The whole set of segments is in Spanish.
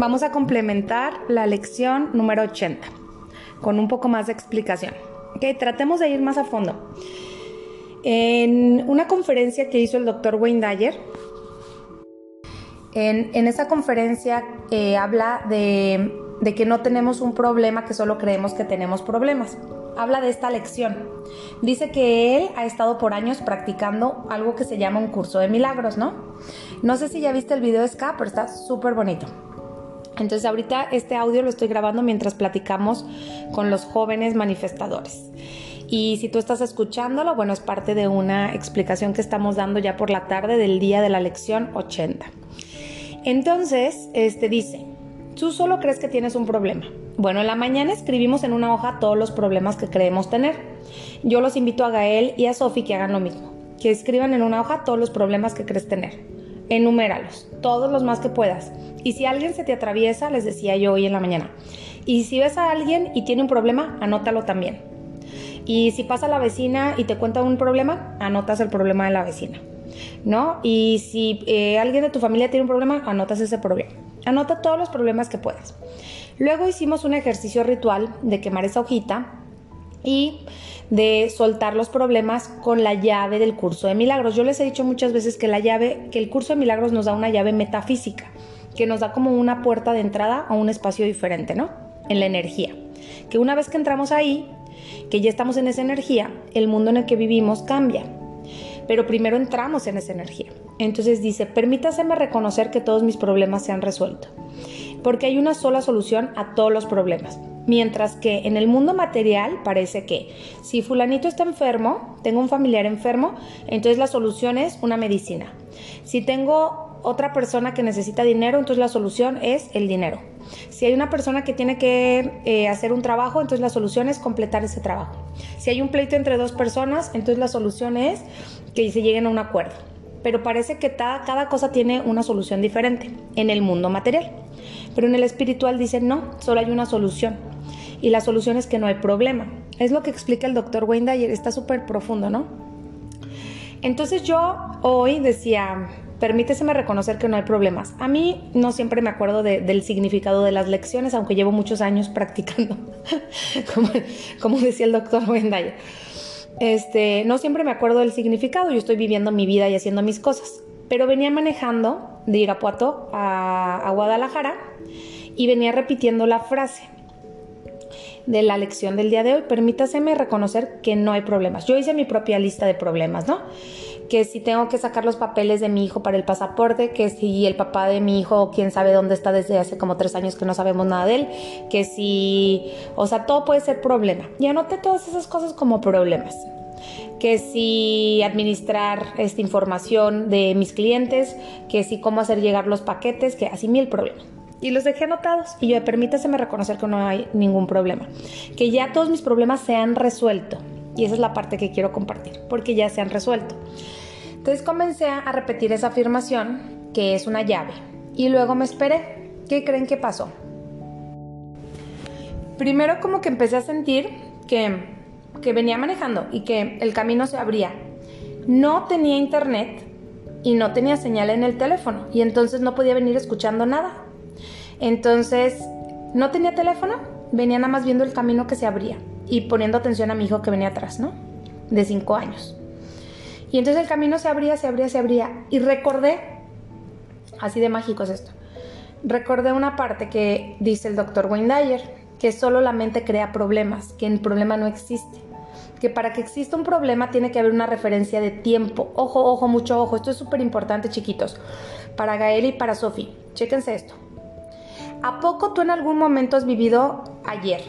Vamos a complementar la lección número 80 con un poco más de explicación. Ok, tratemos de ir más a fondo. En una conferencia que hizo el doctor Wayne Dyer, en, esa conferencia eh, habla de, que no tenemos un problema, que solo creemos que tenemos problemas. Habla de esta lección. Dice que él ha estado por años practicando algo que se llama un curso de milagros, ¿no? No sé si ya viste el video de pero está súper bonito. Entonces ahorita este audio lo estoy grabando mientras platicamos con los jóvenes manifestadores. Y si tú estás escuchándolo, bueno, es parte de una explicación que estamos dando ya por la tarde del día de la lección 80. Entonces, este dice, tú solo crees que tienes un problema. Bueno, en la mañana escribimos en una hoja todos los problemas que creemos tener. Yo los invito a Gael y a Sofi que hagan lo mismo, que escriban en una hoja todos los problemas que crees tener. Enuméralos, todos los más que puedas. Y si alguien se te atraviesa, les decía yo hoy en la mañana. Y si ves a alguien y tiene un problema, anótalo también. Y si pasa la vecina y te cuenta un problema, anotas el problema de la vecina. ¿No? Y si eh, alguien de tu familia tiene un problema, anotas ese problema. Anota todos los problemas que puedas. Luego hicimos un ejercicio ritual de quemar esa hojita y de soltar los problemas con la llave del curso de milagros. Yo les he dicho muchas veces que la llave, que el curso de milagros nos da una llave metafísica que nos da como una puerta de entrada a un espacio diferente, ¿no? En la energía. Que una vez que entramos ahí, que ya estamos en esa energía, el mundo en el que vivimos cambia. Pero primero entramos en esa energía. Entonces dice, permítaseme reconocer que todos mis problemas se han resuelto. Porque hay una sola solución a todos los problemas. Mientras que en el mundo material parece que si fulanito está enfermo, tengo un familiar enfermo, entonces la solución es una medicina. Si tengo otra persona que necesita dinero, entonces la solución es el dinero. Si hay una persona que tiene que eh, hacer un trabajo, entonces la solución es completar ese trabajo. Si hay un pleito entre dos personas, entonces la solución es que se lleguen a un acuerdo. Pero parece que cada cosa tiene una solución diferente en el mundo material. Pero en el espiritual dicen no, solo hay una solución. Y la solución es que no hay problema. Es lo que explica el doctor Wayne Dyer, está súper profundo, ¿no? Entonces yo hoy decía, permíteseme reconocer que no hay problemas. A mí no siempre me acuerdo del significado de las lecciones, aunque llevo muchos años practicando, como, decía el doctor Wendayer. Este, no siempre me acuerdo del significado, yo estoy viviendo mi vida y haciendo mis cosas. Pero venía manejando de Irapuato a, a Guadalajara y venía repitiendo la frase de la lección del día de hoy. Permítaseme reconocer que no hay problemas. Yo hice mi propia lista de problemas, ¿no? que si tengo que sacar los papeles de mi hijo para el pasaporte, que si el papá de mi hijo, quién sabe dónde está desde hace como tres años que no sabemos nada de él, que si, o sea, todo puede ser problema. Y anoté todas esas cosas como problemas. Que si administrar esta información de mis clientes, que si cómo hacer llegar los paquetes, que así mil problemas. Y los dejé anotados y yo, permítaseme reconocer que no hay ningún problema. Que ya todos mis problemas se han resuelto. Y esa es la parte que quiero compartir, porque ya se han resuelto. Entonces comencé a repetir esa afirmación, que es una llave, y luego me esperé. ¿Qué creen que pasó? Primero como que empecé a sentir que, que venía manejando y que el camino se abría. No tenía internet y no tenía señal en el teléfono y entonces no podía venir escuchando nada. Entonces, no tenía teléfono, venía nada más viendo el camino que se abría y poniendo atención a mi hijo que venía atrás, ¿no? De cinco años. Y entonces el camino se abría, se abría, se abría. Y recordé, así de mágico es esto, recordé una parte que dice el doctor Wayne Dyer, que solo la mente crea problemas, que el problema no existe. Que para que exista un problema tiene que haber una referencia de tiempo. Ojo, ojo, mucho ojo. Esto es súper importante, chiquitos. Para Gael y para Sophie. Chéquense esto. ¿A poco tú en algún momento has vivido ayer?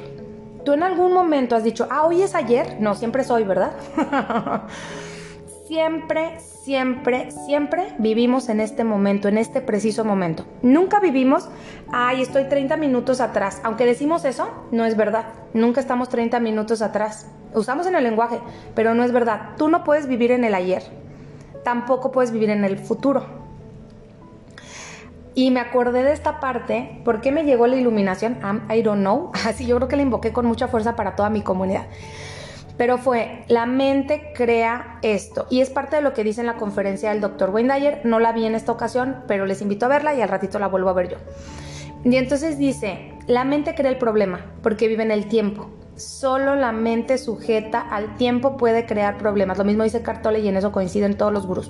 ¿Tú en algún momento has dicho, ah, hoy es ayer? No, siempre es hoy, ¿verdad? siempre, siempre, siempre vivimos en este momento, en este preciso momento. Nunca vivimos, ay, estoy 30 minutos atrás. Aunque decimos eso, no es verdad. Nunca estamos 30 minutos atrás. Usamos en el lenguaje, pero no es verdad. Tú no puedes vivir en el ayer. Tampoco puedes vivir en el futuro. Y me acordé de esta parte, ¿por qué me llegó la iluminación? I don't know. Así yo creo que la invoqué con mucha fuerza para toda mi comunidad pero fue la mente crea esto y es parte de lo que dice en la conferencia del doctor Wayne Dyer. No la vi en esta ocasión, pero les invito a verla y al ratito la vuelvo a ver yo. Y entonces dice, la mente crea el problema porque vive en el tiempo. Solo la mente sujeta al tiempo puede crear problemas. Lo mismo dice Cartole y en eso coinciden todos los gurús.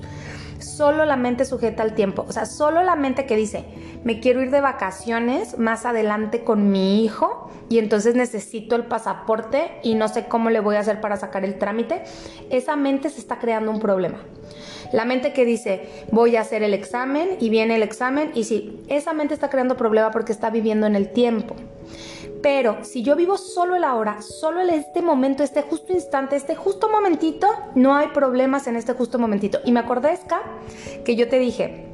Solo la mente sujeta al tiempo. O sea, solo la mente que dice, me quiero ir de vacaciones más adelante con mi hijo y entonces necesito el pasaporte y no sé cómo le voy a hacer para sacar el trámite. Esa mente se está creando un problema. La mente que dice, voy a hacer el examen y viene el examen y sí, esa mente está creando problema porque está viviendo en el tiempo. Pero si yo vivo solo el ahora, solo en este momento, este justo instante, este justo momentito, no hay problemas en este justo momentito. Y me acordé, Ska, que yo te dije,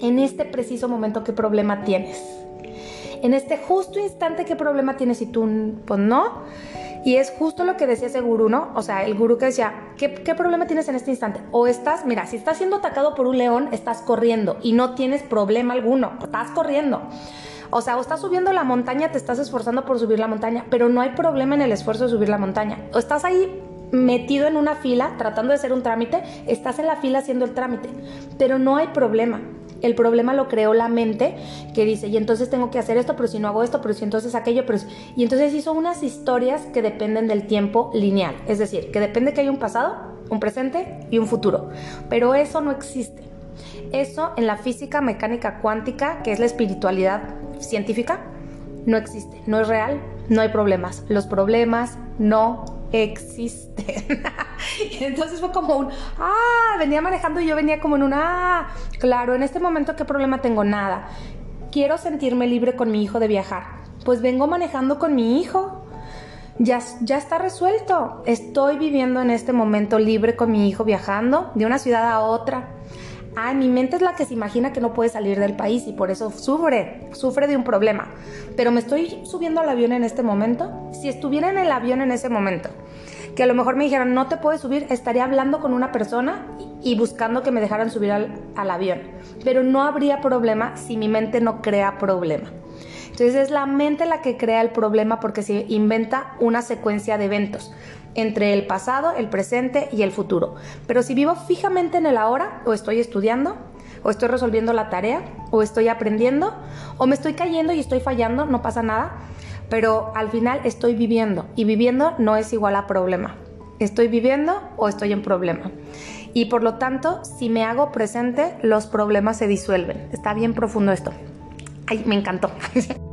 en este preciso momento, ¿qué problema tienes? En este justo instante, ¿qué problema tienes? Y tú, pues no. Y es justo lo que decía ese gurú, ¿no? O sea, el gurú que decía, ¿qué, ¿qué, problema tienes en este instante? O estás, mira, si estás siendo atacado por un león, estás corriendo y no tienes problema alguno, estás corriendo. O sea, o estás subiendo la montaña, te estás esforzando por subir la montaña, pero no hay problema en el esfuerzo de subir la montaña. O estás ahí metido en una fila tratando de hacer un trámite, estás en la fila haciendo el trámite, pero no hay problema. El problema lo creó la mente que dice, y entonces tengo que hacer esto, pero si no hago esto, pero si entonces aquello, pero y entonces hizo unas historias que dependen del tiempo lineal, es decir, que depende que hay un pasado, un presente y un futuro, pero eso no existe. Eso en la física mecánica cuántica, que es la espiritualidad científica, no existe, no es real, no hay problemas. Los problemas no existen. entonces fue como un, ah, venía manejando y yo venía como en un, ah, claro, en este momento qué problema tengo, nada. Quiero sentirme libre con mi hijo de viajar. Pues vengo manejando con mi hijo. Ya, ya está resuelto. Estoy viviendo en este momento libre con mi hijo viajando de una ciudad a otra Ah, mi mente es la que se imagina que no puede salir del país y por eso sufre, sufre de un problema. Pero me estoy subiendo al avión en este momento. Si estuviera en el avión en ese momento, que a lo mejor me dijeran no te puedes subir, estaría hablando con una persona y buscando que me dejaran subir al, al avión. Pero no habría problema si mi mente no crea problema. Entonces es la mente la que crea el problema porque se inventa una secuencia de eventos entre el pasado, el presente y el futuro. Pero si vivo fijamente en el ahora, o estoy estudiando, o estoy resolviendo la tarea, o estoy aprendiendo, o me estoy cayendo y estoy fallando, no pasa nada, pero al final estoy viviendo y viviendo no es igual a problema. Estoy viviendo o estoy en problema. Y por lo tanto, si me hago presente, los problemas se disuelven. Está bien profundo esto. Ay, me encantó.